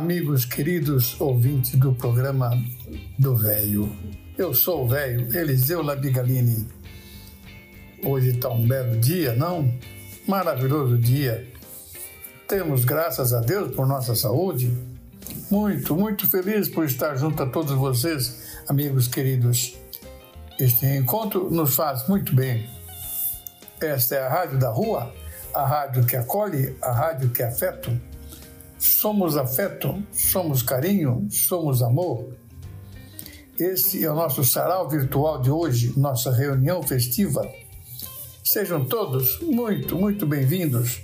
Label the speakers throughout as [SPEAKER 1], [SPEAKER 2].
[SPEAKER 1] Amigos queridos ouvintes do programa do Véio. Eu sou o Véio Eliseu Labigalini. Hoje está um belo dia, não? Maravilhoso dia. Temos, graças a Deus, por nossa saúde. Muito, muito feliz por estar junto a todos vocês, amigos queridos. Este encontro nos faz muito bem. Esta é a Rádio da Rua, a rádio que acolhe, a rádio que afeta. Somos afeto, somos carinho, somos amor. Este é o nosso sarau virtual de hoje, nossa reunião festiva. Sejam todos muito, muito bem-vindos.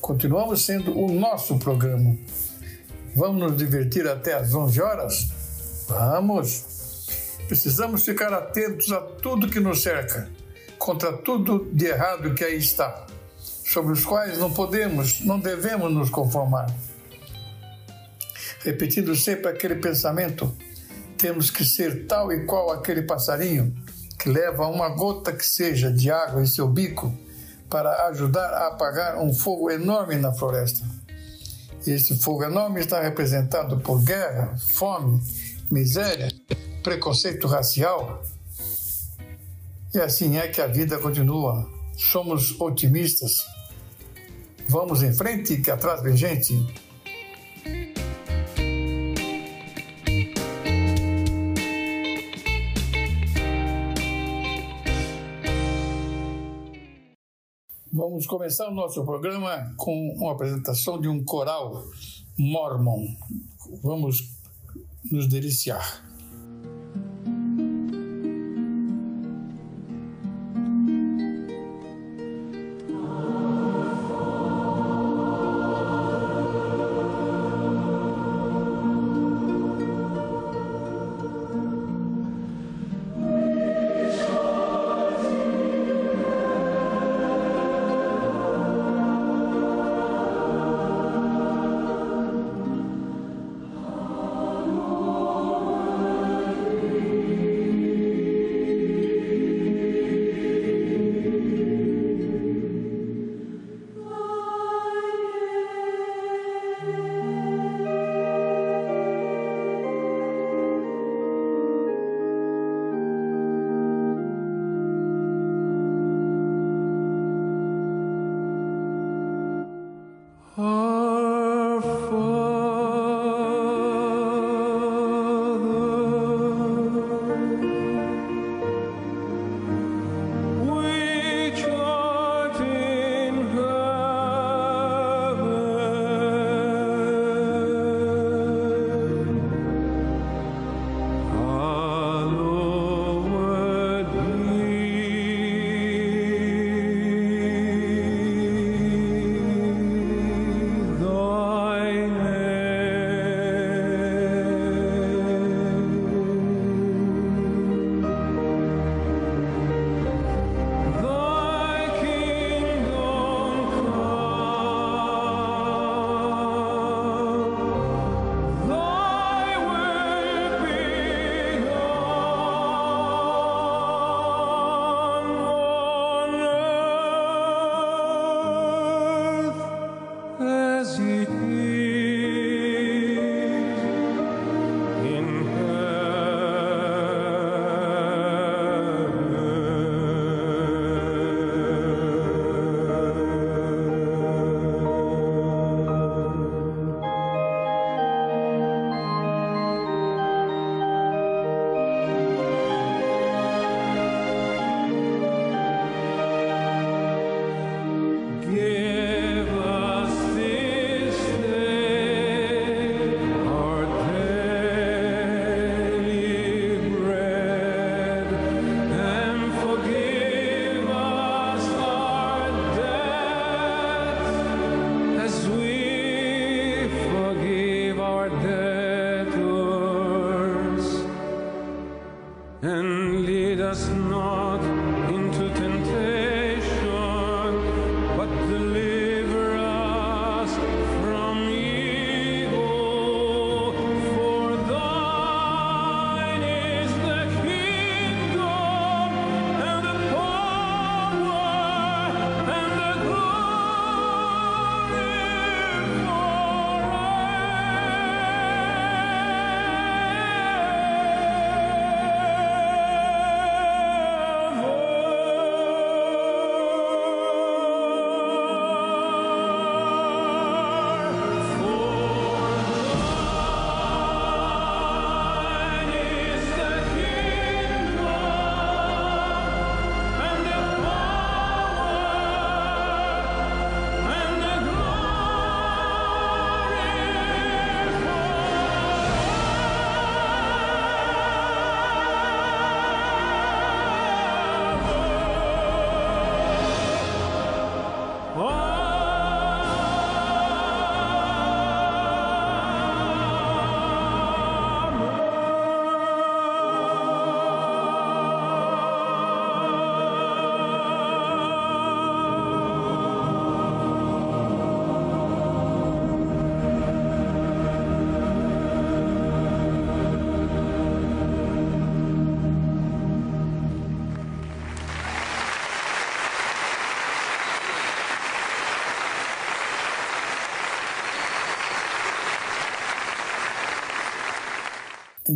[SPEAKER 1] Continuamos sendo o nosso programa. Vamos nos divertir até às 11 horas? Vamos! Precisamos ficar atentos a tudo que nos cerca, contra tudo de errado que aí está, sobre os quais não podemos, não devemos nos conformar. Repetindo sempre aquele pensamento, temos que ser tal e qual aquele passarinho que leva uma gota que seja de água em seu bico para ajudar a apagar um fogo enorme na floresta. Esse fogo enorme está representado por guerra, fome, miséria, preconceito racial. E assim é que a vida continua. Somos otimistas. Vamos em frente, que atrás vem gente. Vamos começar o nosso programa com uma apresentação de um coral mormon. Vamos nos deliciar.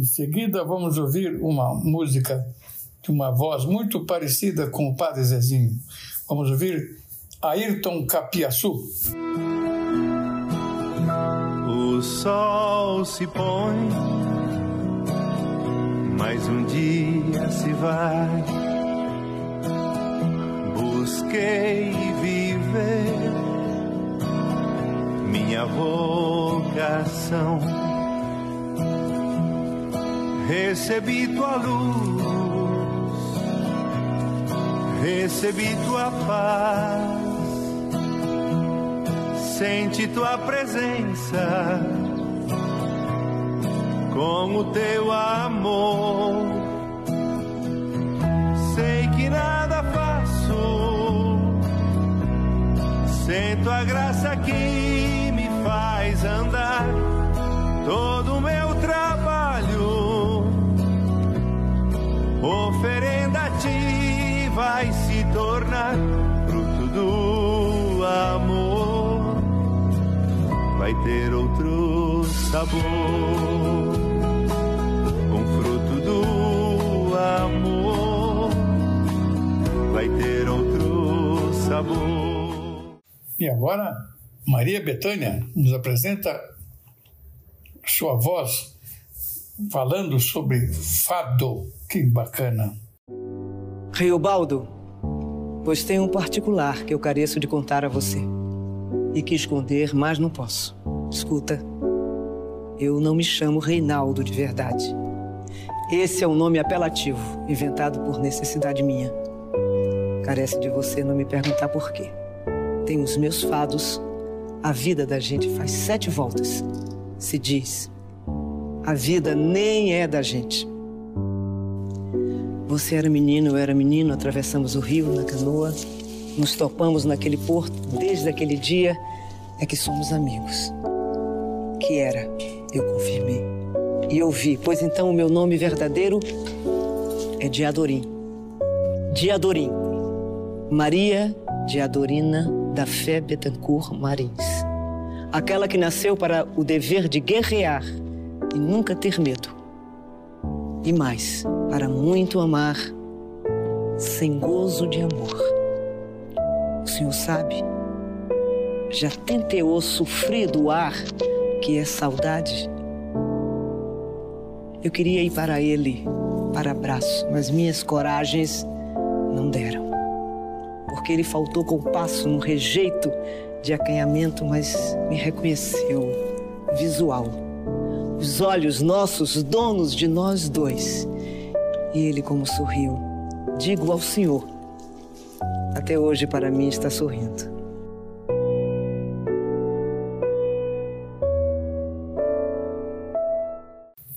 [SPEAKER 1] Em seguida, vamos ouvir uma música de uma voz muito parecida com o Padre Zezinho. Vamos ouvir Ayrton Capiaçu.
[SPEAKER 2] O sol se põe, mais um dia se vai. Busquei viver minha vocação. Recebi tua luz, recebi tua paz. Sente tua presença. Com o teu amor. Sei que nada faço. Sem tua graça que me faz andar. Todo Oferenda a ti vai se tornar fruto do amor vai ter outro sabor. Com fruto do amor, vai ter outro sabor.
[SPEAKER 1] E agora, Maria Betânia nos apresenta sua voz falando sobre fado. Que bacana.
[SPEAKER 3] Riobaldo, pois tem um particular que eu careço de contar a você e que esconder, mas não posso. Escuta, eu não me chamo Reinaldo de verdade. Esse é um nome apelativo, inventado por necessidade minha. Carece de você não me perguntar por quê. Tem os meus fados. A vida da gente faz sete voltas. Se diz. A vida nem é da gente. Você era menino, eu era menino, atravessamos o rio na canoa nos topamos naquele porto desde aquele dia é que somos amigos. Que era, eu confirmei. E eu vi, pois então o meu nome verdadeiro é Diadorim. Diadorim. Maria Diadorina da Fé Betancourt Marins. Aquela que nasceu para o dever de guerrear e nunca ter medo. E mais, para muito amar, sem gozo de amor senhor sabe? Já tenteou sofrer do ar que é saudade? Eu queria ir para ele, para abraço, mas minhas coragens não deram. Porque ele faltou compasso no rejeito de acanhamento, mas me reconheceu, visual. Os olhos nossos, donos de nós dois. E ele, como sorriu, digo ao Senhor até hoje para mim está sorrindo.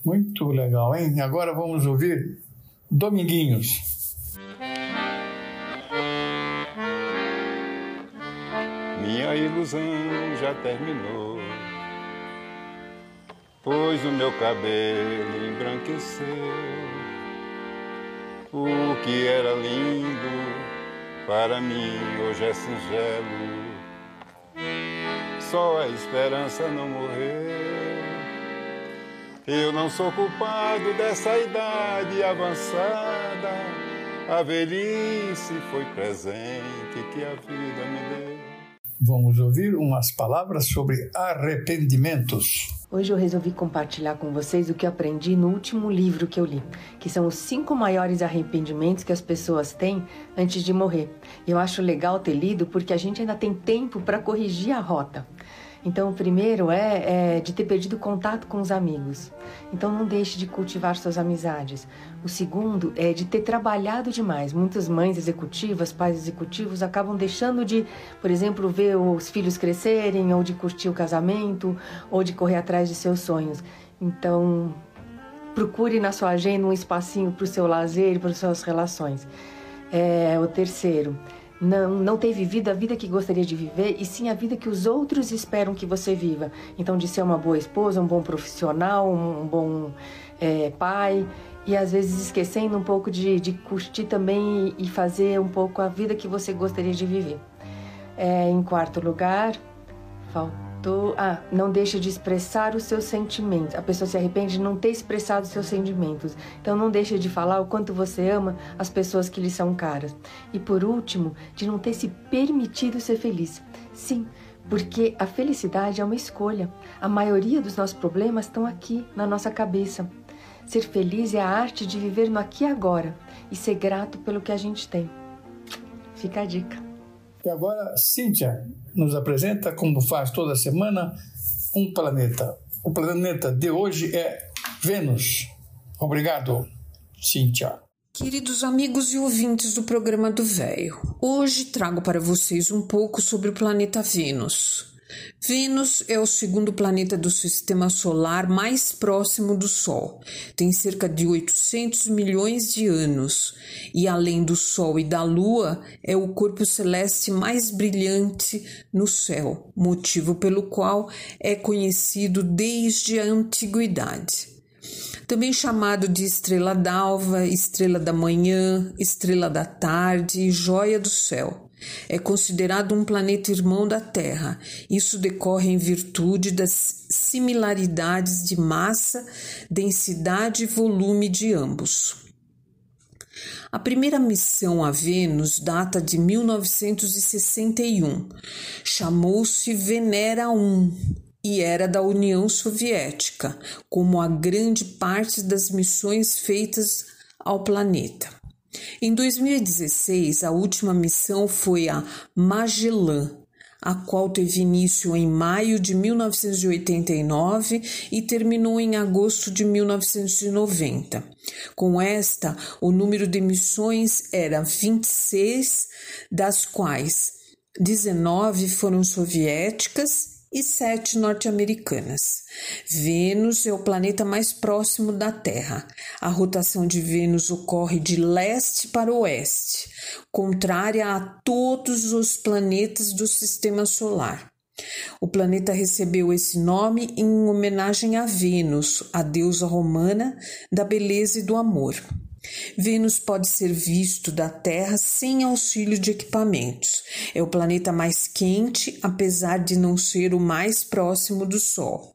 [SPEAKER 1] Muito legal, hein? Agora vamos ouvir Dominguinhos.
[SPEAKER 2] Minha ilusão já terminou, pois o meu cabelo embranqueceu. O que era lindo para mim hoje é singelo. Só a esperança não morreu. Eu não sou culpado dessa idade avançada. A velhice foi presente que a vida me deu.
[SPEAKER 1] Vamos ouvir umas palavras sobre arrependimentos.
[SPEAKER 4] Hoje eu resolvi compartilhar com vocês o que aprendi no último livro que eu li, que são os cinco maiores arrependimentos que as pessoas têm antes de morrer. Eu acho legal ter lido porque a gente ainda tem tempo para corrigir a rota. Então, o primeiro é, é, de ter perdido contato com os amigos. Então, não deixe de cultivar suas amizades. O segundo é de ter trabalhado demais. Muitas mães executivas, pais executivos acabam deixando de, por exemplo, ver os filhos crescerem, ou de curtir o casamento, ou de correr atrás de seus sonhos. Então, procure na sua agenda um espacinho para o seu lazer e para as suas relações. É, o terceiro não, não ter vivido a vida que gostaria de viver e sim a vida que os outros esperam que você viva. Então, de ser uma boa esposa, um bom profissional, um, bom é, pai e às vezes esquecendo um pouco de, de curtir também e fazer um pouco a vida que você gostaria de viver. É, em quarto lugar,
[SPEAKER 5] Tô, ah, não deixa de expressar os seus sentimentos. A pessoa se arrepende de não ter expressado os seus sentimentos. Então não deixa de falar o quanto você ama as pessoas que lhe são caras. E por último, de não ter se permitido ser feliz. Sim, porque a felicidade é uma escolha. A maioria dos nossos problemas estão aqui na nossa cabeça. Ser feliz é a arte de viver no aqui e agora e ser grato pelo que a gente tem. Fica a dica.
[SPEAKER 1] E agora, Cíntia nos apresenta, como faz toda semana, um planeta. O planeta de hoje é Vênus. Obrigado, Cíntia.
[SPEAKER 6] Queridos amigos e ouvintes do programa do Véio, hoje trago para vocês um pouco sobre o planeta Vênus. Vênus é o segundo planeta do sistema solar mais próximo do Sol. Tem cerca de 800 milhões de anos e, além do Sol e da Lua, é o corpo celeste mais brilhante no céu, motivo pelo qual é conhecido desde a antiguidade também chamado de estrela d'alva, estrela da manhã, estrela da tarde e joia do céu. É considerado um planeta irmão da Terra. Isso decorre em virtude das similaridades de massa, densidade e volume de ambos. A primeira missão a Vênus data de 1961. Chamou-se Venera 1 e era da União Soviética, como a grande parte das missões feitas ao planeta. Em 2016, a última missão foi a Magellan, a qual teve início em maio de 1989 e terminou em agosto de 1990. Com esta, o número de missões era 26, das quais 19 foram soviéticas e sete norte-americanas. Vênus é o planeta mais próximo da Terra. A rotação de Vênus ocorre de leste para oeste, contrária a todos os planetas do sistema solar. O planeta recebeu esse nome em homenagem a Vênus, a deusa romana da beleza e do amor. Vênus pode ser visto da Terra sem auxílio de equipamentos. É o planeta mais quente, apesar de não ser o mais próximo do Sol.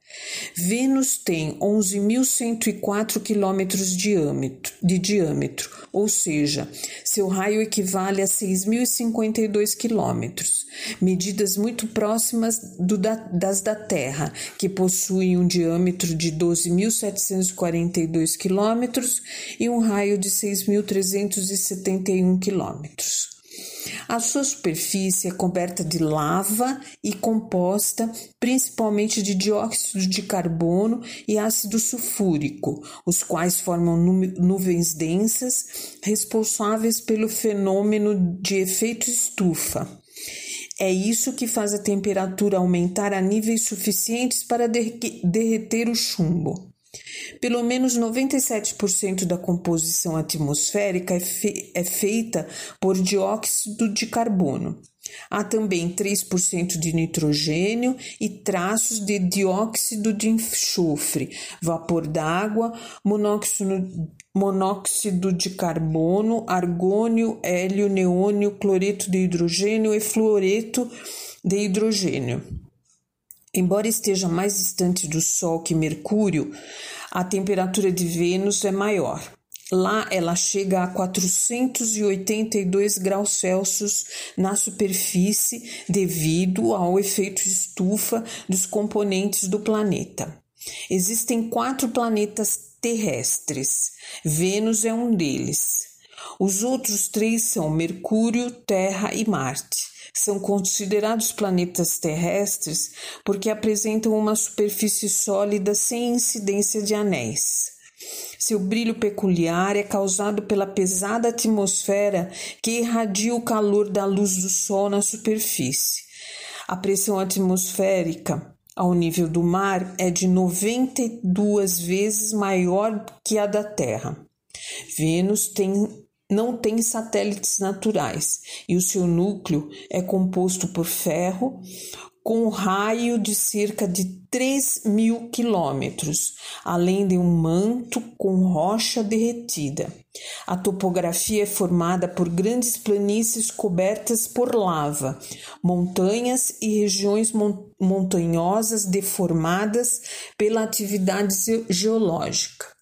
[SPEAKER 6] Vênus tem 11.104 quilômetros de diâmetro, ou seja, seu raio equivale a 6.052 quilômetros, medidas muito próximas do da, das da Terra, que possuem um diâmetro de 12.742 quilômetros e um raio de 6.371 quilômetros. A sua superfície é coberta de lava e composta principalmente de dióxido de carbono e ácido sulfúrico, os quais formam nuvens densas responsáveis pelo fenômeno de efeito estufa. É isso que faz a temperatura aumentar a níveis suficientes para derreter o chumbo. Pelo menos 97% da composição atmosférica é, fe é feita por dióxido de carbono. Há também 3% de nitrogênio e traços de dióxido de enxofre, vapor d'água, monóxido, monóxido de carbono, argônio, hélio, neônio, cloreto de hidrogênio e fluoreto de hidrogênio. Embora esteja mais distante do Sol que Mercúrio, a temperatura de Vênus é maior. Lá ela chega a 482 graus Celsius na superfície devido ao efeito estufa dos componentes do planeta. Existem quatro planetas terrestres. Vênus é um deles. Os outros três são Mercúrio, Terra e Marte são considerados planetas terrestres porque apresentam uma superfície sólida sem incidência de anéis. Seu brilho peculiar é causado pela pesada atmosfera que irradia o calor da luz do Sol na superfície. A pressão atmosférica ao nível do mar é de 92 vezes maior que a da Terra. Vênus tem não tem satélites naturais e o seu núcleo é composto por ferro, com um raio de cerca de 3 mil quilômetros, além de um manto com rocha derretida. A topografia é formada por grandes planícies cobertas por lava, montanhas e regiões montanhosas deformadas pela atividade geológica.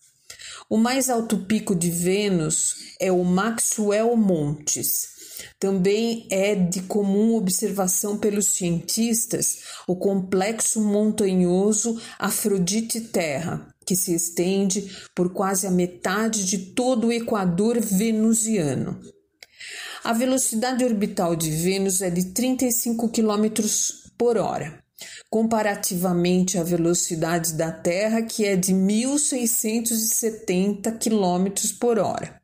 [SPEAKER 6] O mais alto pico de Vênus é o Maxwell Montes, também é de comum observação pelos cientistas o complexo montanhoso Afrodite Terra, que se estende por quase a metade de todo o equador venusiano. A velocidade orbital de Vênus é de 35 km por hora, comparativamente à velocidade da Terra, que é de 1.670 km por hora.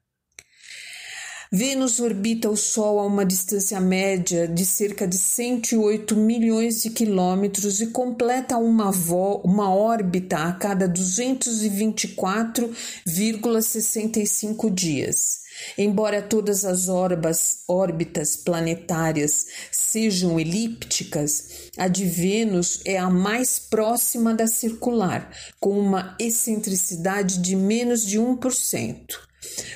[SPEAKER 6] Vênus orbita o Sol a uma distância média de cerca de 108 milhões de quilômetros e completa uma, uma órbita a cada 224,65 dias. Embora todas as orbas, órbitas planetárias sejam elípticas, a de Vênus é a mais próxima da circular, com uma excentricidade de menos de 1%.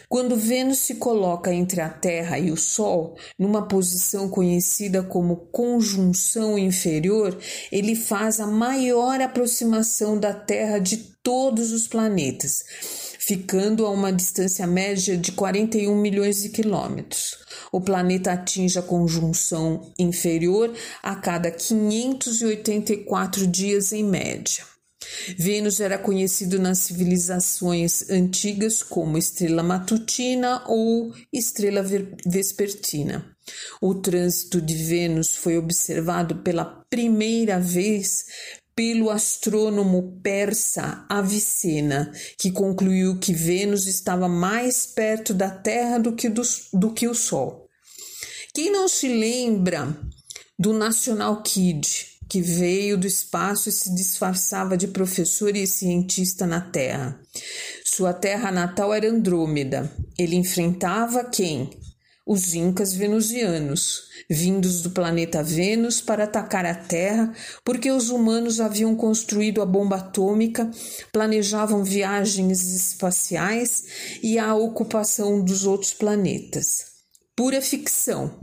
[SPEAKER 6] Quando Vênus se coloca entre a Terra e o Sol, numa posição conhecida como conjunção inferior, ele faz a maior aproximação da Terra de todos os planetas, ficando a uma distância média de 41 milhões de quilômetros. O planeta atinge a conjunção inferior a cada 584 dias em média. Vênus era conhecido nas civilizações antigas como estrela matutina ou estrela vespertina. O trânsito de Vênus foi observado pela primeira vez pelo astrônomo persa Avicena, que concluiu que Vênus estava mais perto da Terra do que, do, do que o Sol. Quem não se lembra do National Kid, que veio do espaço e se disfarçava de professor e cientista na Terra. Sua terra natal era Andrômeda. Ele enfrentava quem? Os incas venusianos, vindos do planeta Vênus para atacar a Terra, porque os humanos haviam construído a bomba atômica, planejavam viagens espaciais e a ocupação dos outros planetas. Pura ficção,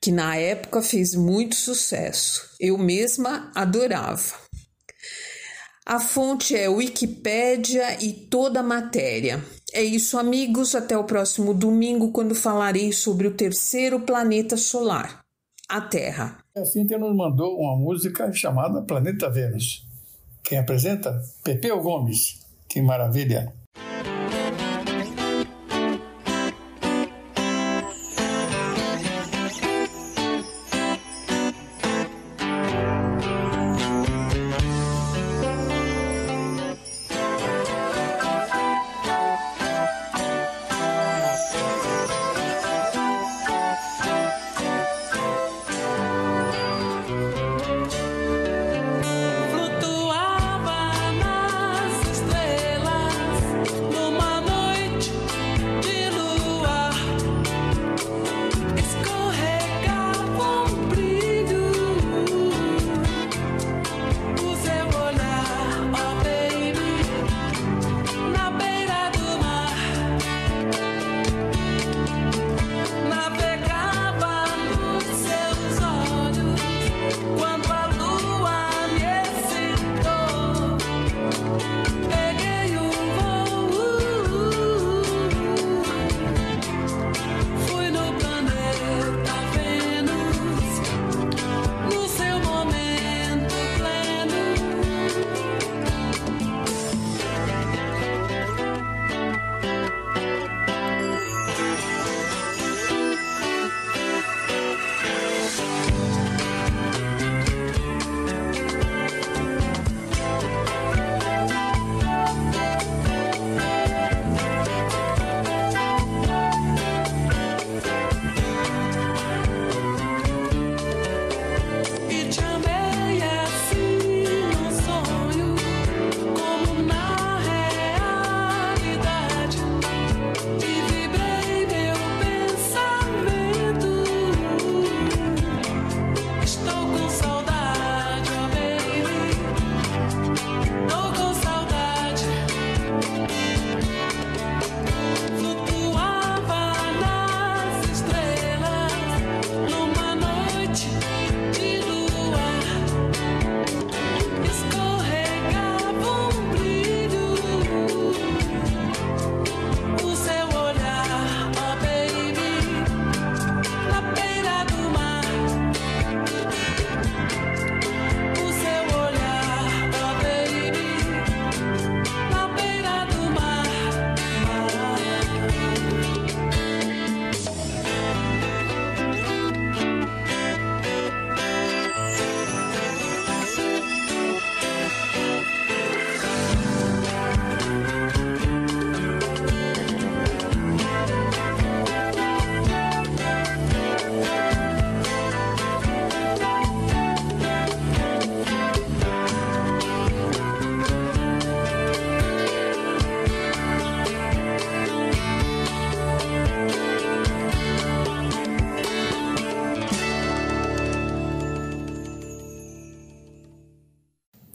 [SPEAKER 6] que na época fez muito sucesso. Eu mesma adorava. A fonte é Wikipédia e toda a matéria. É isso, amigos. Até o próximo domingo, quando falarei sobre o terceiro planeta solar, a Terra.
[SPEAKER 1] A Cíntia nos mandou uma música chamada Planeta Vênus. Quem apresenta? Pepeu Gomes. Que maravilha!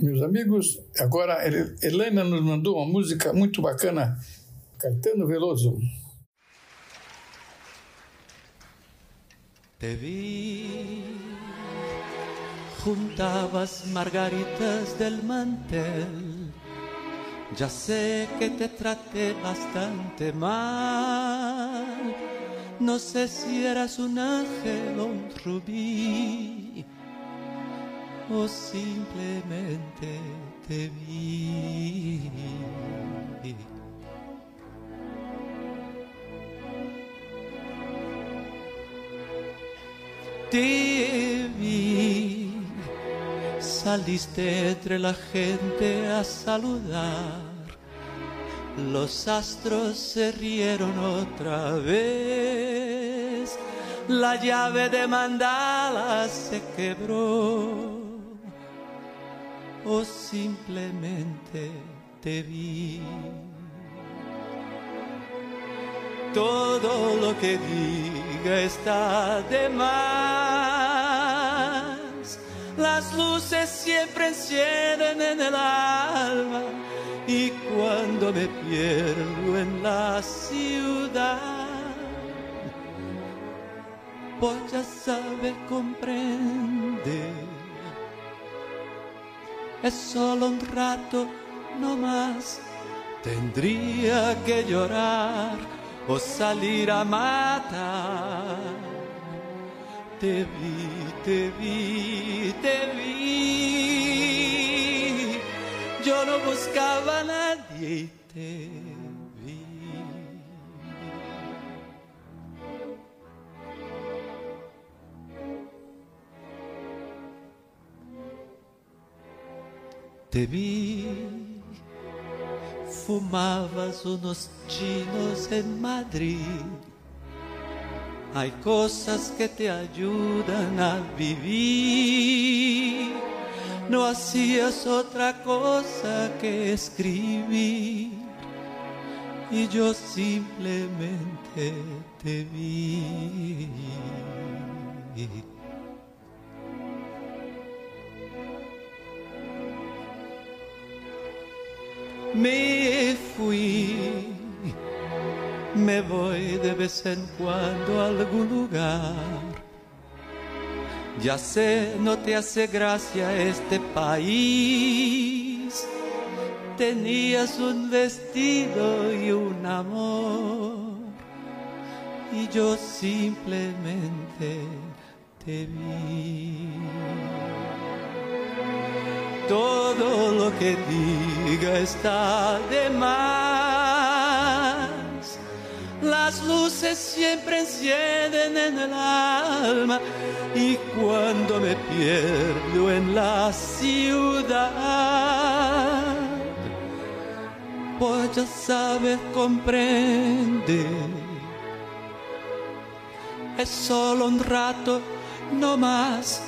[SPEAKER 1] Meus amigos. Agora, Helena nos mandou uma música muito bacana, Caetano Veloso.
[SPEAKER 7] Te vi, juntabas margaritas del mantel. Ya sé que te traté bastante mal. No sé si eras un ángel o un rubí o simplemente te vi. Te vi, saliste entre la gente a saludar. Los astros se rieron otra vez, la llave de mandala se quebró o simplemente te vi. Todo lo que diga está de más. Las luces siempre encienden en el alma y cuando me pierdo en la ciudad, pues ya sabe, comprender es solo un rato, no más. Tendría que llorar o salir a matar. Te vi, te vi, te vi. Yo no buscaba a nadie y te Te vi, fumabas unos chinos en Madrid. Hay cosas que te ayudan a vivir. No hacías otra cosa que escribir. Y yo simplemente te vi. Me fui. Me voy de vez en cuando a algún lugar. Ya sé, no te hace gracia este país. Tenías un vestido y un amor. Y yo simplemente te vi todo lo que diga está de más. Las luces siempre encienden en el alma y cuando me pierdo en la ciudad, pues ya sabes, comprende. Es solo un rato, no más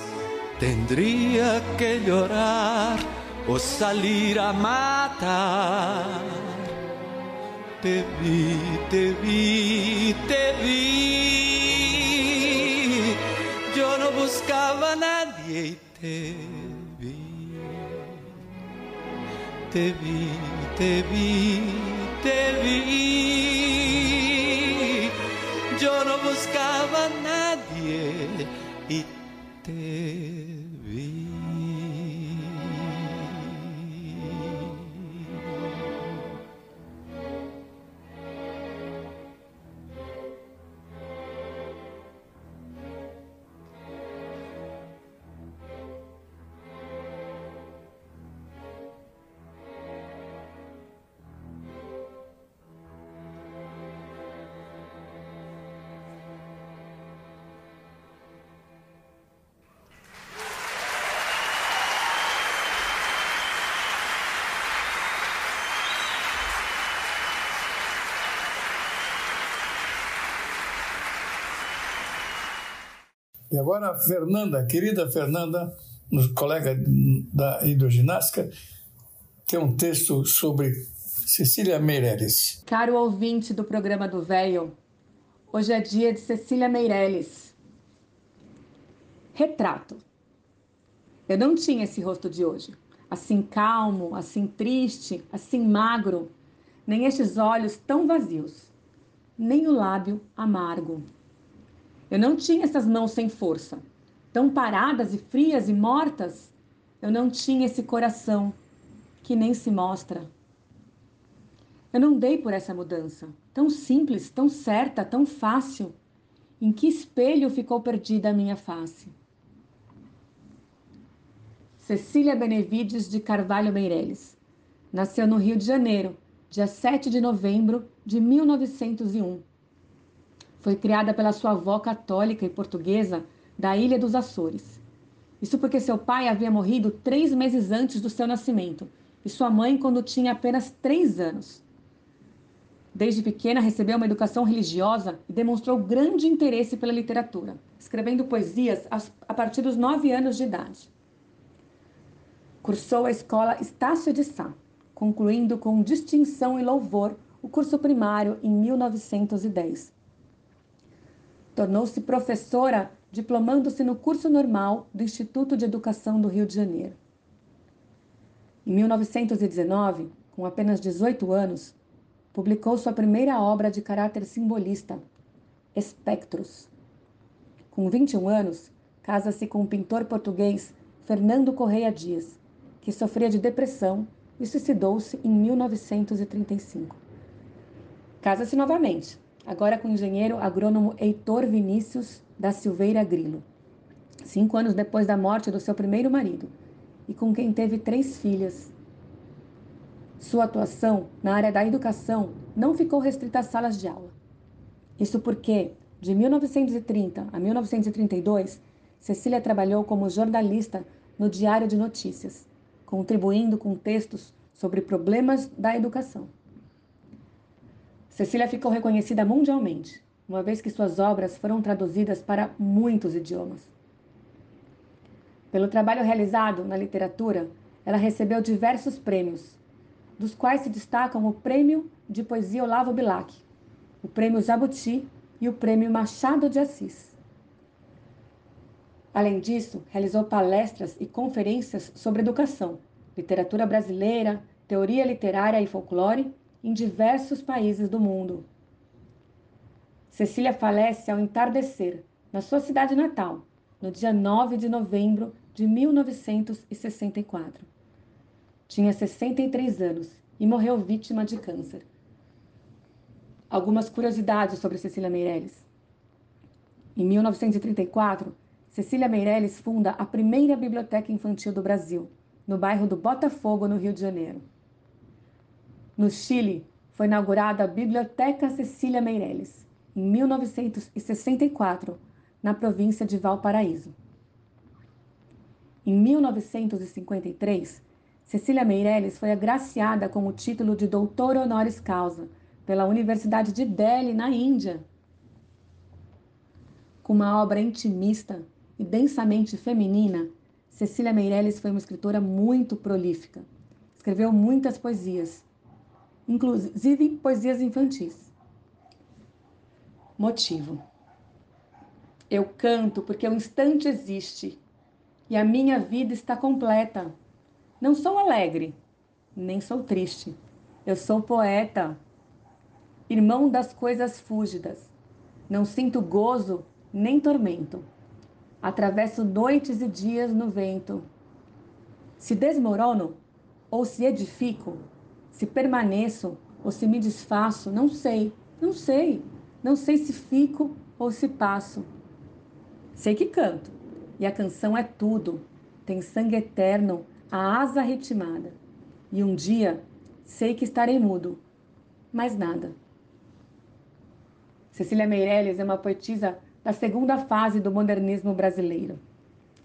[SPEAKER 7] tendría que llorar o salir a matar. Te vi, te vi, te vi. Yo no buscaba a nadie y te vi. Te vi, te vi, te vi. Yo no buscaba a nadie y te
[SPEAKER 1] E agora a Fernanda, querida Fernanda, colega da hidroginástica, tem um texto sobre Cecília Meirelles.
[SPEAKER 8] Caro ouvinte do programa do Véio, hoje é dia de Cecília Meirelles. Retrato. Eu não tinha esse rosto de hoje. assim calmo, assim triste, assim magro, nem estes olhos tão vazios, nem o lábio amargo. Eu não tinha essas mãos sem força, tão paradas e frias e mortas. Eu não tinha esse coração que nem se mostra. Eu não dei por essa mudança, tão simples, tão certa, tão fácil. Em que espelho ficou perdida a minha face? Cecília Benevides de Carvalho Meireles. Nasceu no Rio de Janeiro, dia 7 de novembro de 1901. Foi criada pela sua avó católica e portuguesa da Ilha dos Açores. Isso porque seu pai havia morrido três meses antes do seu nascimento e sua mãe quando tinha apenas três anos. Desde pequena recebeu uma educação religiosa e demonstrou grande interesse pela literatura, escrevendo poesias a partir dos nove anos de idade. Cursou a escola Estácio de Sá, concluindo com distinção e louvor o curso primário em 1910. Tornou-se professora, diplomando-se no curso normal do Instituto de Educação do Rio de Janeiro. Em 1919, com apenas 18 anos, publicou sua primeira obra de caráter simbolista, Espectros. Com 21 anos, casa-se com o pintor português Fernando Correia Dias, que sofria de depressão e suicidou-se em 1935. Casa-se novamente, agora com o engenheiro agrônomo Heitor Vinícius da Silveira Grilo, cinco anos depois da morte do seu primeiro marido, e com quem teve três filhas. Sua atuação na área da educação não ficou restrita às salas de aula. Isso porque, de 1930 a 1932, Cecília trabalhou como jornalista no Diário de Notícias contribuindo com textos sobre problemas da educação. Cecília ficou reconhecida mundialmente, uma vez que suas obras foram traduzidas para muitos idiomas. Pelo trabalho realizado na literatura, ela recebeu diversos prêmios, dos quais se destacam o Prêmio de Poesia Olavo Bilac, o Prêmio Jabuti e o Prêmio Machado de Assis. Além disso, realizou palestras e conferências sobre educação, literatura brasileira, teoria literária e folclore em diversos países do mundo. Cecília falece ao entardecer, na sua cidade natal, no dia 9 de novembro de 1964. Tinha 63 anos e morreu vítima de câncer. Algumas curiosidades sobre Cecília Meirelles. Em 1934, Cecília Meirelles funda a primeira biblioteca infantil do Brasil, no bairro do Botafogo, no Rio de Janeiro. No Chile, foi inaugurada a Biblioteca Cecília Meirelles, em 1964, na província de Valparaíso. Em 1953, Cecília Meirelles foi agraciada com o título de doutora honoris causa pela Universidade de Delhi, na Índia. Com uma obra intimista, e densamente feminina, Cecília Meirelles foi uma escritora muito prolífica. Escreveu muitas poesias, inclusive poesias infantis. Motivo. Eu canto porque o instante existe e a minha vida está completa. Não sou alegre, nem sou triste. Eu sou poeta, irmão das coisas fúlgidas. Não sinto gozo nem tormento. Atravesso noites e dias no vento. Se desmorono ou se edifico, se permaneço ou se me desfaço, não sei, não sei. Não sei se fico ou se passo. Sei que canto, e a canção é tudo. Tem sangue eterno, a asa ritmada. E um dia sei que estarei mudo, mas nada. Cecília Meirelles é uma poetisa da segunda fase do modernismo brasileiro.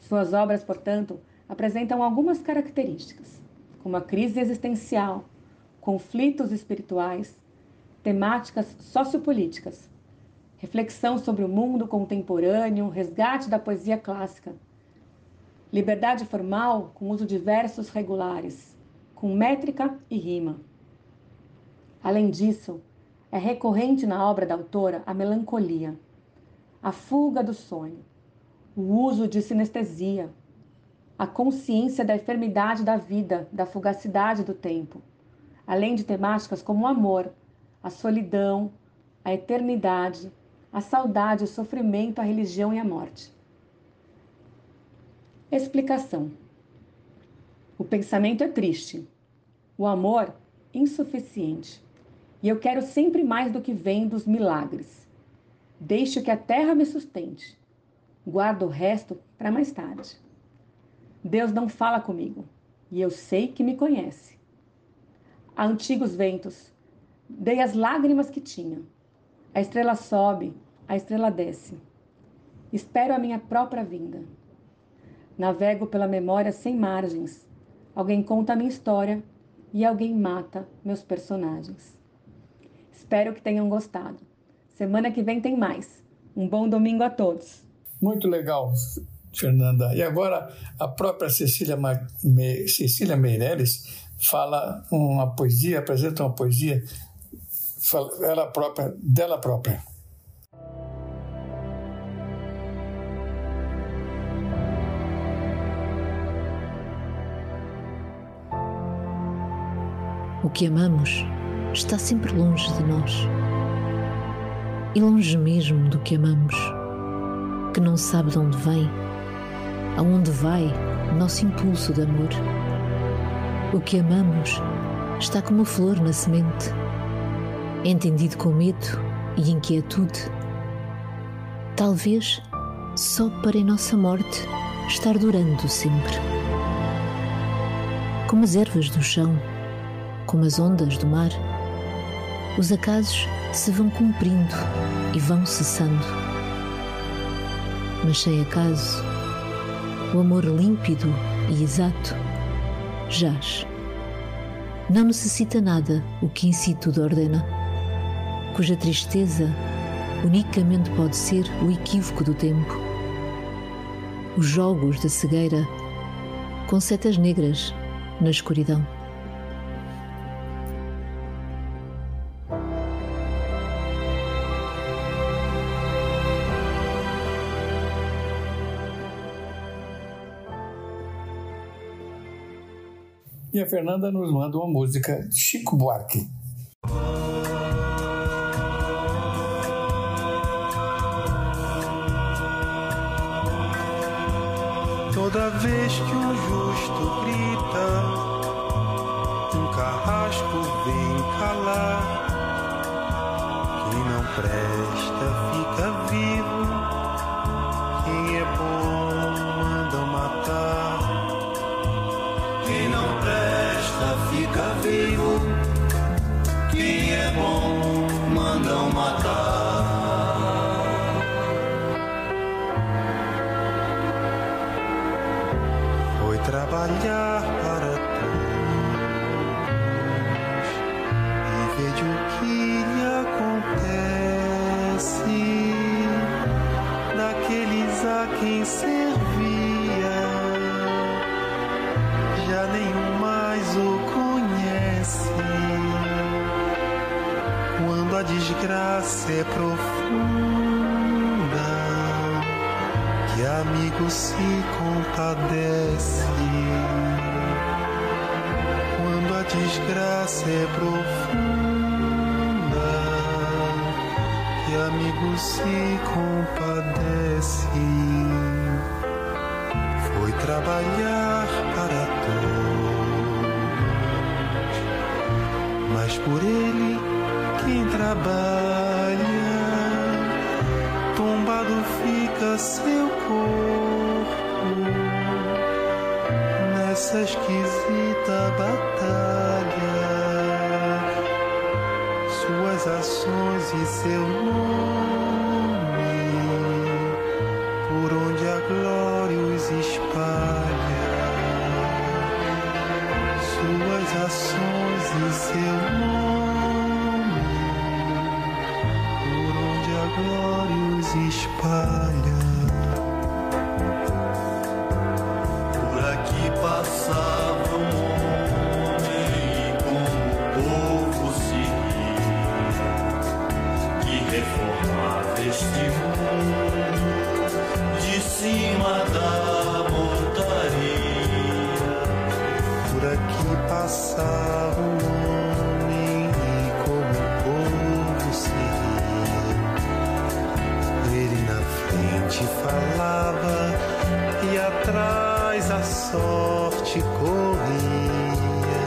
[SPEAKER 8] Suas obras, portanto, apresentam algumas características, como a crise existencial, conflitos espirituais, temáticas sociopolíticas, reflexão sobre o mundo contemporâneo, resgate da poesia clássica, liberdade formal com uso de versos regulares, com métrica e rima. Além disso, é recorrente na obra da autora a melancolia a fuga do sonho, o uso de sinestesia, a consciência da enfermidade da vida, da fugacidade do tempo, além de temáticas como o amor, a solidão, a eternidade, a saudade, o sofrimento, a religião e a morte. Explicação: O pensamento é triste, o amor, insuficiente. E eu quero sempre mais do que vem dos milagres. Deixo que a terra me sustente. Guardo o resto para mais tarde. Deus não fala comigo, e eu sei que me conhece. Há antigos ventos, dei as lágrimas que tinha. A estrela sobe, a estrela desce. Espero a minha própria vinda. Navego pela memória sem margens. Alguém conta a minha história e alguém mata meus personagens. Espero que tenham gostado. Semana que vem tem mais. Um bom domingo a todos.
[SPEAKER 1] Muito legal, Fernanda. E agora a própria Cecília, Me... Cecília fala uma poesia, apresenta uma poesia ela própria, dela própria.
[SPEAKER 9] O que amamos está sempre longe de nós. E longe mesmo do que amamos, que não sabe de onde vem, aonde vai nosso impulso de amor. O que amamos está como flor na semente, entendido com medo e inquietude. Talvez só para em nossa morte estar durando sempre. Como as ervas do chão como as ondas do mar, os acasos se vão cumprindo e vão cessando. Mas sem acaso, o amor límpido e exato jaz. Não necessita nada o que em si tudo ordena, cuja tristeza unicamente pode ser o equívoco do tempo. Os jogos da cegueira com setas negras na escuridão.
[SPEAKER 1] E a Fernanda nos manda uma música de Chico Buarque.
[SPEAKER 10] Toda vez que um justo grita, um carrasco vem calar. Quem não presta fica vivo, trabalhar para todos e veja o que lhe acontece daqueles a quem servia já nenhum mais o conhece. Quando a desgraça é profunda, amigo se compadece. Quando a desgraça é profunda, que amigo se compadece foi trabalhar para todos, mas por ele quem trabalha, tombado fica seu corpo nessa esquisita batalha, suas ações e seu nome por onde a glória os espalha. Suas ações e seu nome, por onde a espalha. Sorte corria.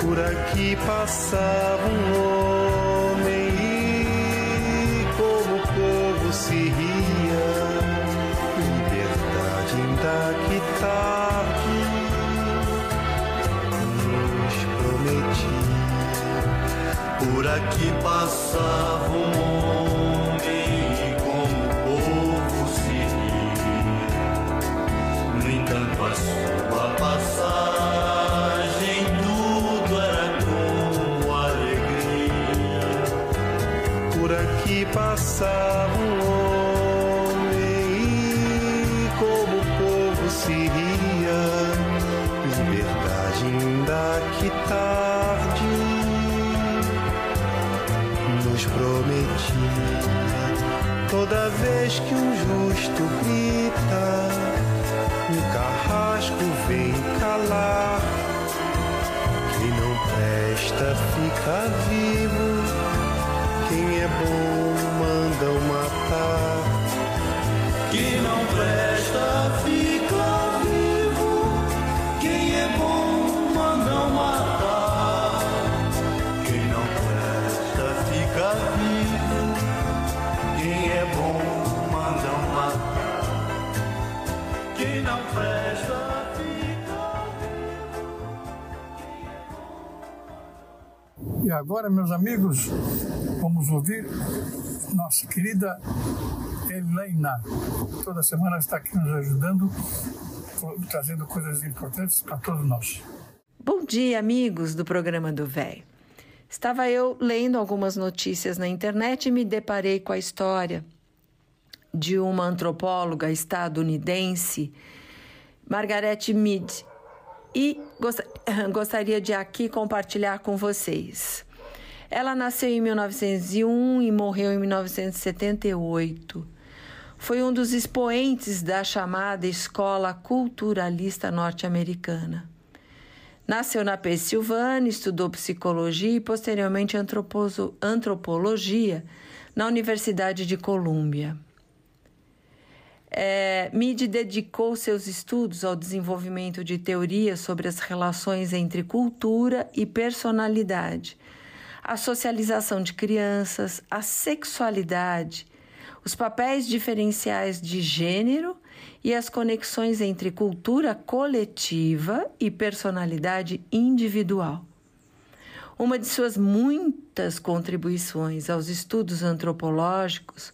[SPEAKER 10] Por aqui passava um homem e como o povo se ria. Liberdade ainda que tarde nos prometia. Por aqui passava Toda vez que um justo grita, um carrasco vem calar. Quem não presta fica vivo quem é bom mandam matar.
[SPEAKER 11] Quem não presta fica
[SPEAKER 1] E agora, meus amigos, vamos ouvir nossa querida Helena. Toda semana está aqui nos ajudando, trazendo coisas importantes para todos nós.
[SPEAKER 5] Bom dia, amigos do programa do Velho. Estava eu lendo algumas notícias na internet e me deparei com a história de uma antropóloga estadunidense, Margaret Mead, e gostaria de aqui compartilhar com vocês. Ela nasceu em 1901 e morreu em 1978. Foi um dos expoentes da chamada Escola Culturalista Norte-Americana. Nasceu na Pensilvânia, estudou psicologia e posteriormente antropologia na Universidade de Colômbia. É, Mead dedicou seus estudos ao desenvolvimento de teorias sobre as relações entre cultura e personalidade, a socialização de crianças, a sexualidade, os papéis diferenciais de gênero e as conexões entre cultura coletiva e personalidade individual. Uma de suas muitas contribuições aos estudos antropológicos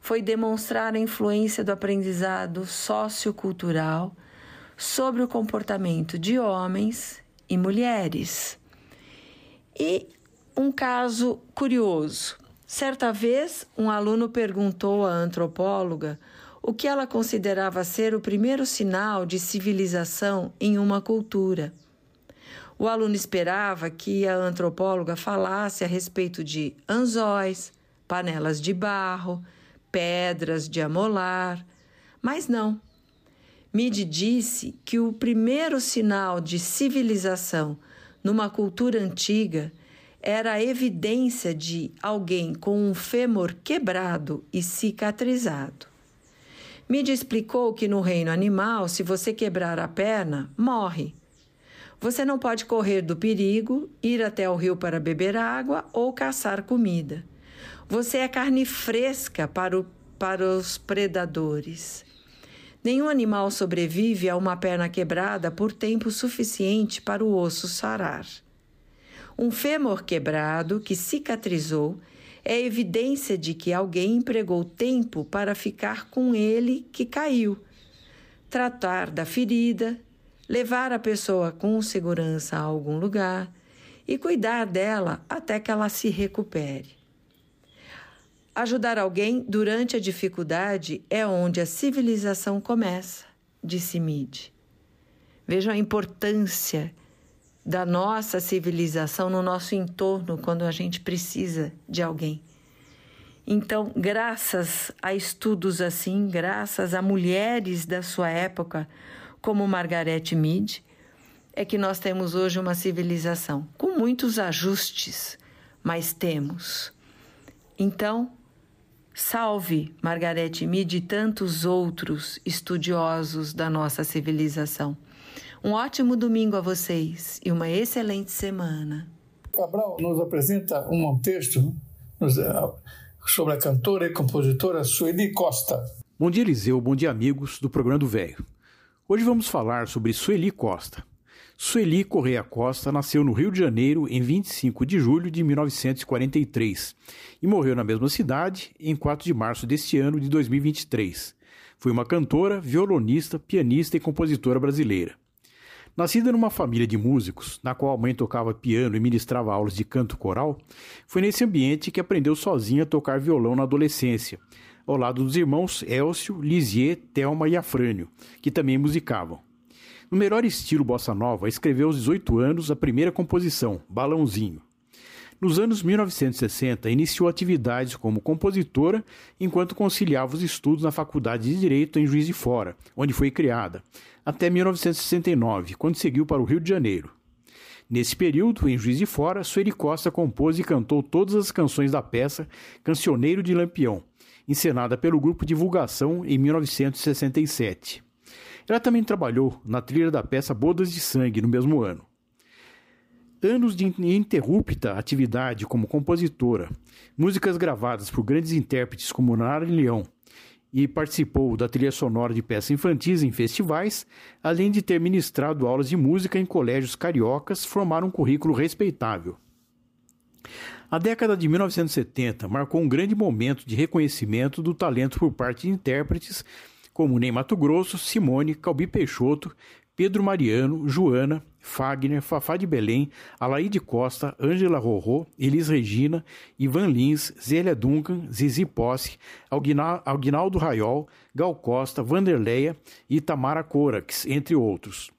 [SPEAKER 5] foi demonstrar a influência do aprendizado sociocultural sobre o comportamento de homens e mulheres. E um caso curioso. Certa vez, um aluno perguntou à antropóloga o que ela considerava ser o primeiro sinal de civilização em uma cultura. O aluno esperava que a antropóloga falasse a respeito de anzóis, panelas de barro, pedras de amolar, mas não. Mide disse que o primeiro sinal de civilização numa cultura antiga era a evidência de alguém com um fêmur quebrado e cicatrizado. Mide explicou que no reino animal, se você quebrar a perna, morre. Você não pode correr do perigo, ir até o rio para beber água ou caçar comida. Você é carne fresca para, o, para os predadores. Nenhum animal sobrevive a uma perna quebrada por tempo suficiente para o osso sarar. Um fêmur quebrado que cicatrizou é evidência de que alguém empregou tempo para ficar com ele que caiu, tratar da ferida, levar a pessoa com segurança a algum lugar e cuidar dela até que ela se recupere. Ajudar alguém durante a dificuldade é onde a civilização começa, disse Mid. Vejam a importância da nossa civilização no nosso entorno quando a gente precisa de alguém. Então, graças a estudos assim, graças a mulheres da sua época, como Margaret Mead, é que nós temos hoje uma civilização com muitos ajustes, mas temos. Então,
[SPEAKER 12] Salve Margarete Mead e tantos outros estudiosos da nossa civilização. Um ótimo domingo a vocês e uma excelente semana.
[SPEAKER 1] Cabral nos apresenta um texto eh, sobre a cantora e compositora Sueli Costa.
[SPEAKER 13] Bom dia, Eliseu. Bom dia, amigos do programa do Velho. Hoje vamos falar sobre Sueli Costa. Sueli Correia Costa nasceu no Rio de Janeiro em 25 de julho de 1943 e morreu na mesma cidade em 4 de março deste ano de 2023. Foi uma cantora, violonista, pianista e compositora brasileira. Nascida numa família de músicos, na qual a mãe tocava piano e ministrava aulas de canto coral, foi nesse ambiente que aprendeu sozinha a tocar violão na adolescência, ao lado dos irmãos Elcio, Lisier, Thelma e Afrânio, que também musicavam. No melhor estilo bossa nova, escreveu aos 18 anos a primeira composição, Balãozinho. Nos anos 1960, iniciou atividades como compositora enquanto conciliava os estudos na Faculdade de Direito em Juiz de Fora, onde foi criada, até 1969, quando seguiu para o Rio de Janeiro. Nesse período, em Juiz de Fora, Sueli Costa compôs e cantou todas as canções da peça Cancioneiro de Lampião, encenada pelo grupo Divulgação em 1967. Ela também trabalhou na trilha da peça Bodas de Sangue no mesmo ano. Anos de ininterrupta atividade como compositora, músicas gravadas por grandes intérpretes como Nara Leão e participou da trilha sonora de peças infantis em festivais, além de ter ministrado aulas de música em colégios cariocas, formaram um currículo respeitável. A década de 1970 marcou um grande momento de reconhecimento do talento por parte de intérpretes como Ney Mato Grosso, Simone, Calbi Peixoto, Pedro Mariano, Joana, Fagner, Fafá de Belém, Alaide Costa, Ângela Rorô, Elis Regina, Ivan Lins, Zélia Duncan, Zizi Posse, Aguinaldo Raiol, Gal Costa, Vanderleia e Tamara Corax, entre outros.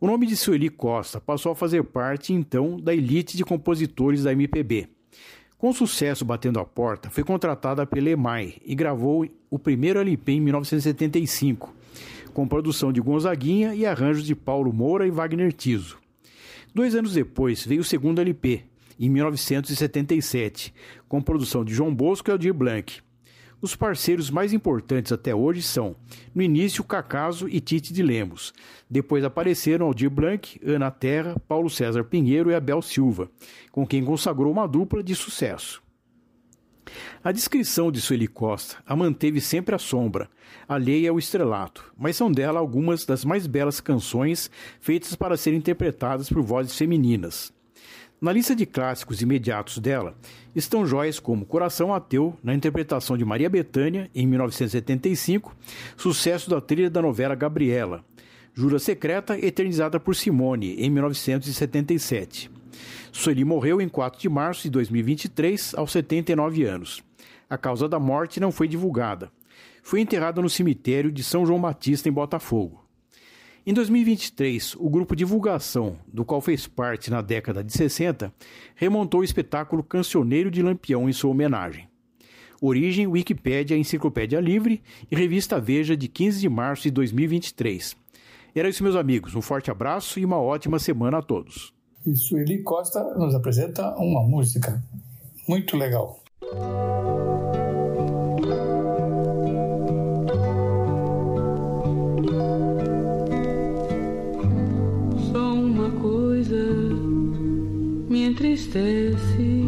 [SPEAKER 13] O nome de Sueli Costa passou a fazer parte, então, da elite de compositores da MPB. Com sucesso batendo a porta, foi contratada pela EMAI e gravou o primeiro LP em 1975, com produção de Gonzaguinha e arranjos de Paulo Moura e Wagner Tiso. Dois anos depois veio o segundo LP, em 1977, com produção de João Bosco e Aldir Blanc. Os parceiros mais importantes até hoje são, no início, Cacaso e Tite de Lemos. Depois apareceram Aldir Blanc, Ana Terra, Paulo César Pinheiro e Abel Silva, com quem consagrou uma dupla de sucesso. A descrição de Sueli Costa a manteve sempre à sombra, alheia ao estrelato, mas são dela algumas das mais belas canções feitas para serem interpretadas por vozes femininas. Na lista de clássicos imediatos dela estão joias como Coração Ateu, na interpretação de Maria Bethânia, em 1975, sucesso da trilha da novela Gabriela, Jura Secreta, eternizada por Simone, em 1977. Sueli morreu em 4 de março de 2023, aos 79 anos. A causa da morte não foi divulgada. Foi enterrada no cemitério de São João Batista, em Botafogo. Em 2023, o grupo Divulgação, do qual fez parte na década de 60, remontou o espetáculo Cancioneiro de Lampião em sua homenagem. Origem, Wikipédia, Enciclopédia Livre e Revista Veja de 15 de março de 2023. Era isso, meus amigos. Um forte abraço e uma ótima semana a todos.
[SPEAKER 1] E Sueli Costa nos apresenta uma música muito legal.
[SPEAKER 14] Entristece.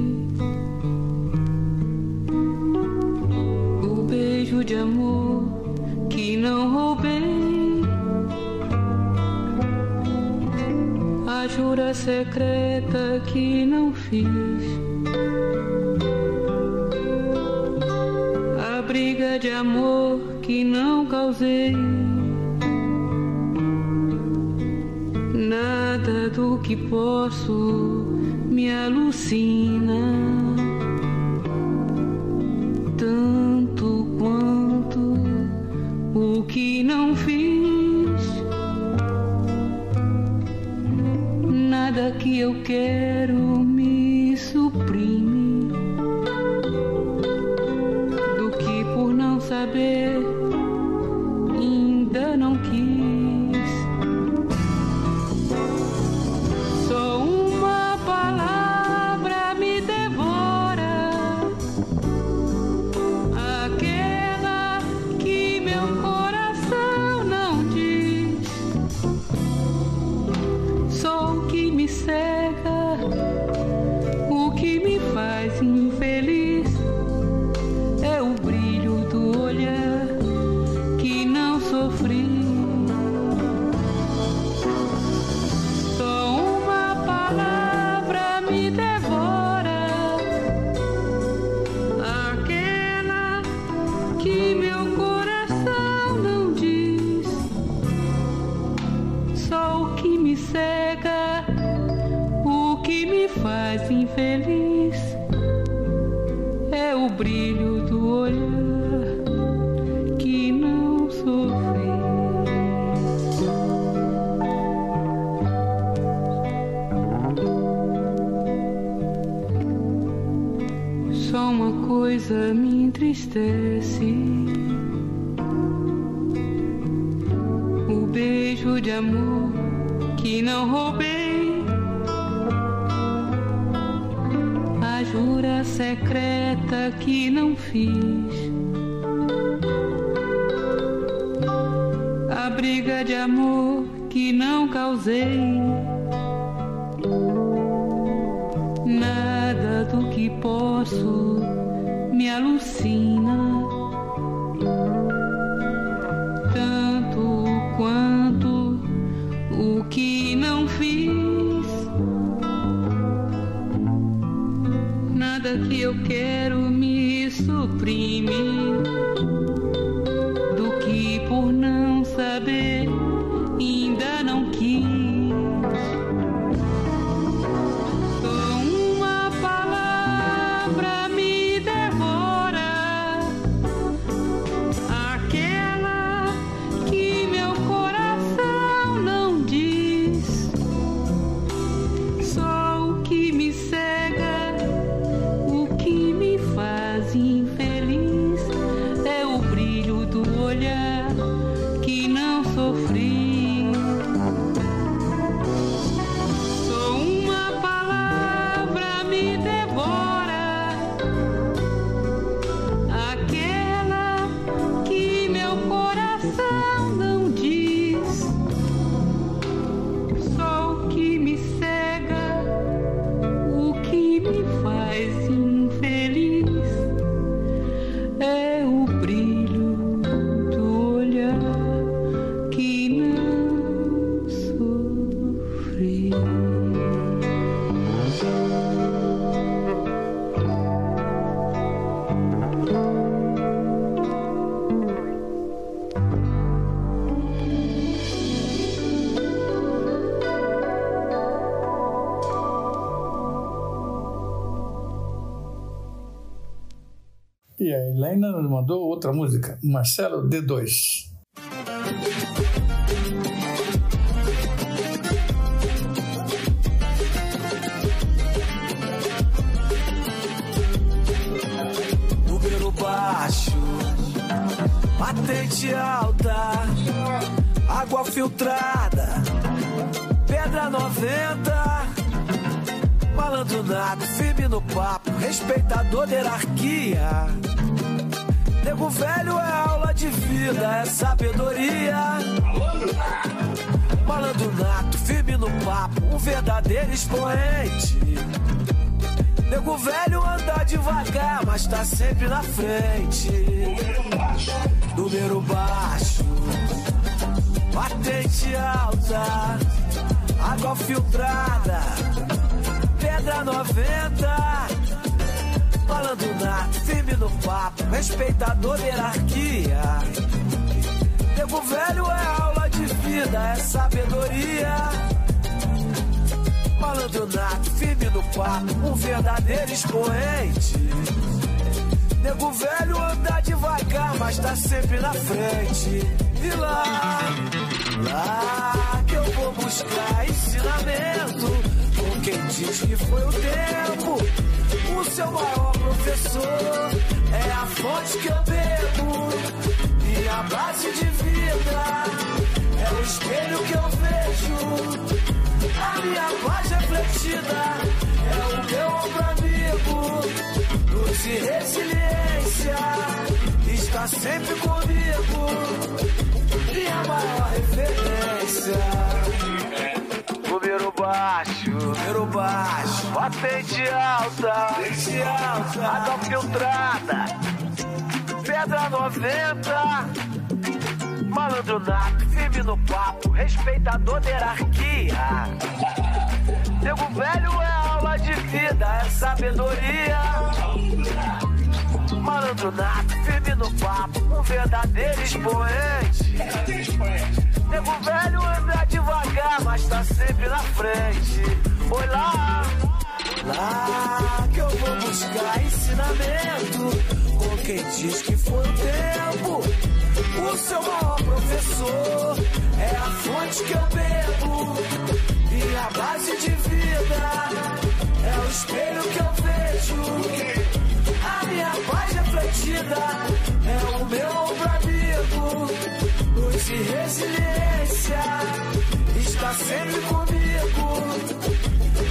[SPEAKER 14] O beijo de amor que não roubei. A jura secreta que não fiz. A briga de amor que não causei. Nada do que posso me alucina tanto quanto o que não fiz. Nada que eu quero causei. Nada do que posso me alucina. Tanto quanto o que não fiz. Nada que eu quero me
[SPEAKER 1] outra música, Marcelo D2.
[SPEAKER 15] número baixo, patente alta, água filtrada, pedra 90, malandro nato, firme no papo, respeitador da hierarquia. Nego velho é aula de vida, é sabedoria. Malandro nato, firme no papo, um verdadeiro expoente. Nego velho anda devagar, mas tá sempre na frente. Número baixo, patente alta, água filtrada, pedra 90. Falando nato, firme no papo, respeitador da hierarquia. Nego velho é aula de vida, é sabedoria. Malandro nato, firme no papo, um verdadeiro expoente. Nego velho anda devagar, mas tá sempre na frente. E lá, lá que eu vou buscar ensinamento. Quem diz que foi o tempo. O seu maior professor é a fonte que eu bebo. Minha base de vida é o espelho que eu vejo. A minha paz refletida é o meu ombro amigo. Luz e resiliência está sempre comigo. Minha maior referência. Número baixo, número baixo, patente alta, patente alta, água filtrada, pedra 90. Malandro nato, firme no papo, respeitador da hierarquia. Nego velho é aula de vida, é sabedoria. Malandro nato, firme no papo, um verdadeiro expoente. Nego velho anda devagar, mas tá sempre na frente. Oi lá, lá ensinamento. Com quem diz que foi o tempo, o seu maior professor. É a fonte que eu bebo e a base de vida. É o espelho que eu vejo. A minha paz refletida é o meu ombro amigo. Luz e resiliência está sempre comigo.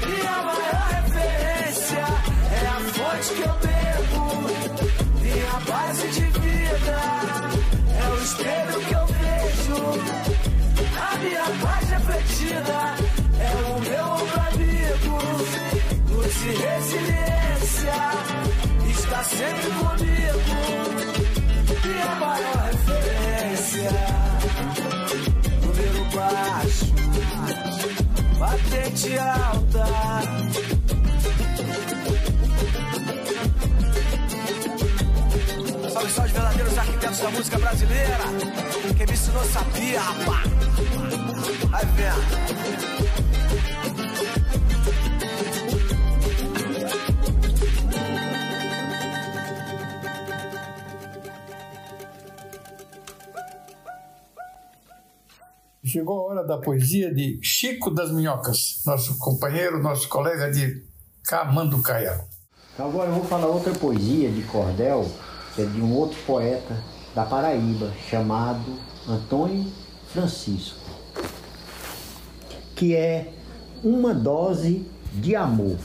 [SPEAKER 15] E a maior referência é a fonte que eu bebo. Minha base de vida é o espelho que eu vejo. A minha paz refletida é o meu amigo. Luz e resiliência está sempre comigo. Minha maior referência. Número baixo, batente alta. Salve, salve, verdadeiros arquitetos da música brasileira. Quem me ensinou sabia, rapá. Vai vendo.
[SPEAKER 1] Chegou a hora da poesia de Chico das Minhocas, nosso companheiro, nosso colega de Camanducaia.
[SPEAKER 16] Então agora eu vou falar outra poesia de cordel, que é de um outro poeta da Paraíba, chamado Antônio Francisco, que é Uma Dose de Amor.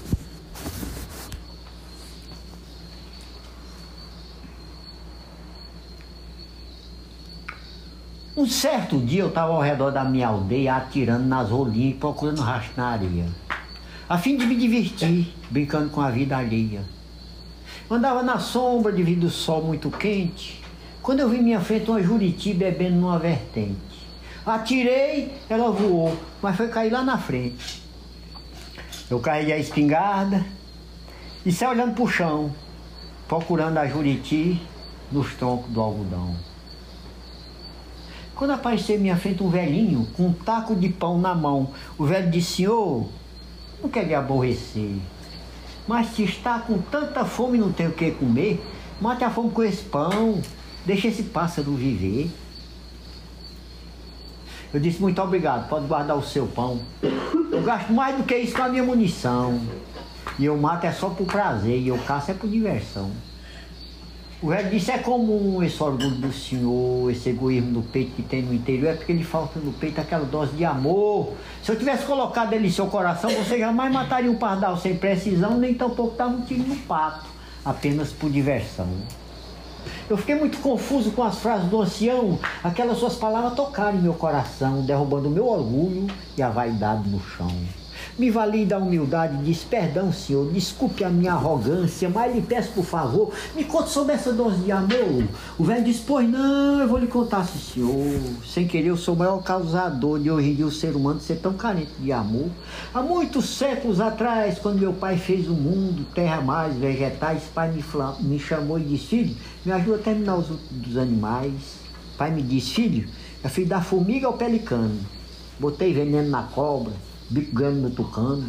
[SPEAKER 16] Um certo dia eu estava ao redor da minha aldeia atirando nas rolinhas e procurando rastro na areia, a fim de me divertir, brincando com a vida alheia. Eu andava na sombra devido ao sol muito quente, quando eu vi minha frente uma juriti bebendo numa vertente. Atirei, ela voou, mas foi cair lá na frente. Eu carreguei a espingarda e saí olhando pro chão, procurando a juriti nos troncos do algodão. Quando apareceu em minha frente um velhinho com um taco de pão na mão, o velho disse: Senhor, não quer lhe aborrecer, mas se está com tanta fome e não tem o que comer, mate a fome com esse pão, deixa esse pássaro viver. Eu disse: Muito obrigado, pode guardar o seu pão. Eu gasto mais do que isso com a minha munição. E eu mato é só por prazer, e eu caço é por diversão. O velho disse, é comum esse orgulho do senhor, esse egoísmo do peito que tem no interior, é porque lhe falta no peito aquela dose de amor. Se eu tivesse colocado ele em seu coração, você jamais mataria um pardal sem precisão, nem tampouco dava um tiro no pato, apenas por diversão. Eu fiquei muito confuso com as frases do ancião, aquelas suas palavras tocaram meu coração, derrubando o meu orgulho e a vaidade no chão. Me vali da humildade disse: Perdão, senhor, desculpe a minha arrogância, mas lhe peço por favor, me conte sobre essa dose de amor. O velho disse: Pois não, eu vou lhe contar, senhor. Sem querer, eu sou o maior causador de hoje em dia o ser humano ser tão carente de amor. Há muitos séculos atrás, quando meu pai fez o mundo, terra mais, vegetais, pai me, me chamou e disse: Filho, me ajuda a terminar os dos animais. Pai me disse: Filho, é filho da formiga ao pelicano. Botei veneno na cobra, bico grande no tucano.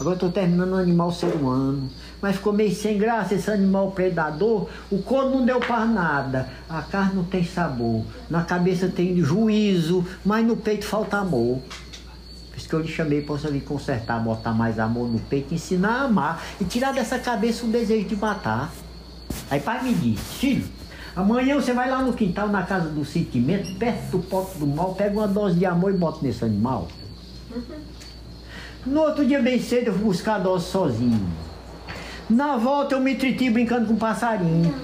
[SPEAKER 16] Agora estou terminando um animal ser humano. Mas ficou meio sem graça esse animal predador. O couro não deu para nada. A carne não tem sabor. Na cabeça tem juízo, mas no peito falta amor. Por isso que eu lhe chamei para vir consertar, botar mais amor no peito, ensinar a amar e tirar dessa cabeça o desejo de matar. Aí pai me disse, filho, amanhã você vai lá no quintal, na casa do sentimento, perto do pote do mal, pega uma dose de amor e bota nesse animal. No outro dia, bem cedo, eu fui buscar a dose sozinho. Na volta, eu me entreti brincando com um passarinho.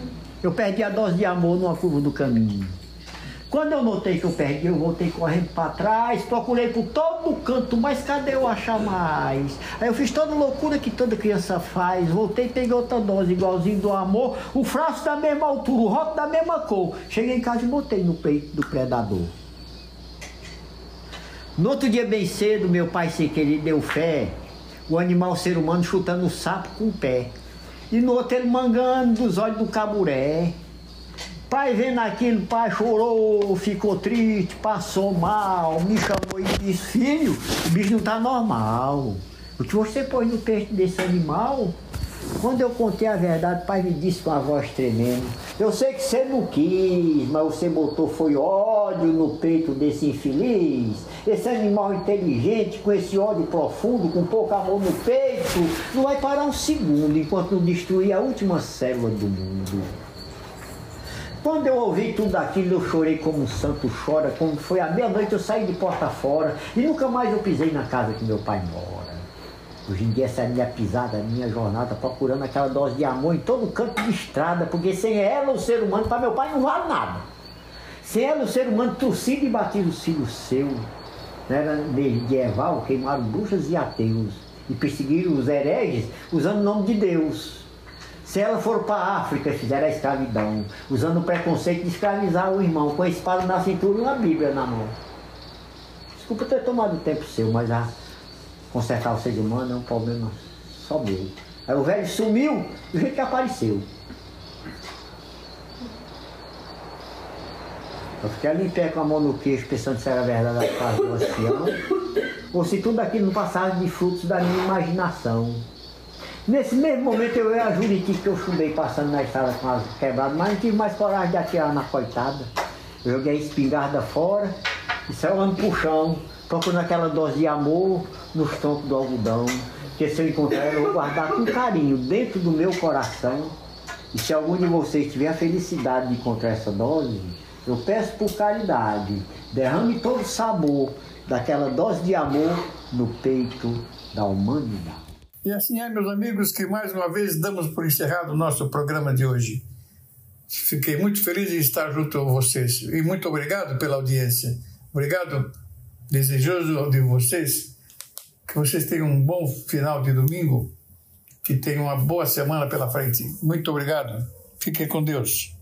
[SPEAKER 16] Eu perdi a dose de amor numa curva do caminho. Quando eu notei que eu perdi, eu voltei correndo para trás, procurei por todo canto, mas cadê eu achar mais? Aí eu fiz toda loucura que toda criança faz. Voltei, peguei outra dose igualzinho do amor, o frasco da mesma altura, o rótulo da mesma cor. Cheguei em casa e botei no peito do predador. No outro dia, bem cedo, meu pai sem querer deu fé. O animal ser humano chutando o sapo com o pé. E no outro ele mangando dos olhos do caburé. Pai vendo aquilo, pai chorou, ficou triste, passou mal, me chamou e disse, filho, o bicho não tá normal. O que você pôs no peito desse animal Quando eu contei a verdade, o pai me disse com a voz tremendo: Eu sei que você não quis, mas você botou foi ódio no peito desse infeliz. Esse animal inteligente, com esse ódio profundo, com pouco amor no peito, não vai parar um segundo enquanto não destruir a última célula do mundo. Quando eu ouvi tudo aquilo, eu chorei como um santo chora. Quando foi à meia-noite, eu saí de porta fora e nunca mais eu pisei na casa que meu pai mora. Hoje em dia essa é a minha pisada, a minha jornada, procurando aquela dose de amor em todo canto de estrada, porque sem ela o ser humano, para meu pai, não vale nada. Sem ela o ser humano torcido e batido os filhos seus. Era medieval, queimaram bruxas e ateus e perseguiram os hereges usando o nome de Deus. Se ela for para a África, fizeram a escravidão, usando o preconceito de escravizar o irmão, com a espada na cintura e uma Bíblia na mão. Desculpa ter tomado tempo seu, mas a consertar o ser humano é um problema só meu. Aí o velho sumiu do jeito que apareceu. Eu fiquei ali em pé com a mão no queixo, pensando se era verdade a casa do ancião, ou se tudo aquilo não passasse de frutos da minha imaginação. Nesse mesmo momento eu ia a Juriti que eu chumei passando na estrada com as quebradas, mas não tive mais coragem de atirar na coitada. Eu joguei a espingarda fora e saiu andando pro chão, procurando aquela dose de amor nos troncos do algodão, que se eu encontrar eu vou guardar com carinho dentro do meu coração. E se algum de vocês tiver a felicidade de encontrar essa dose, eu peço por caridade, derrame todo o sabor daquela dose de amor no peito da humanidade.
[SPEAKER 1] E assim é, meus amigos, que mais uma vez damos por encerrado o nosso programa de hoje. Fiquei muito feliz de estar junto a vocês e muito obrigado pela audiência. Obrigado desejoso de vocês que vocês tenham um bom final de domingo, que tenham uma boa semana pela frente. Muito obrigado. Fiquem com Deus.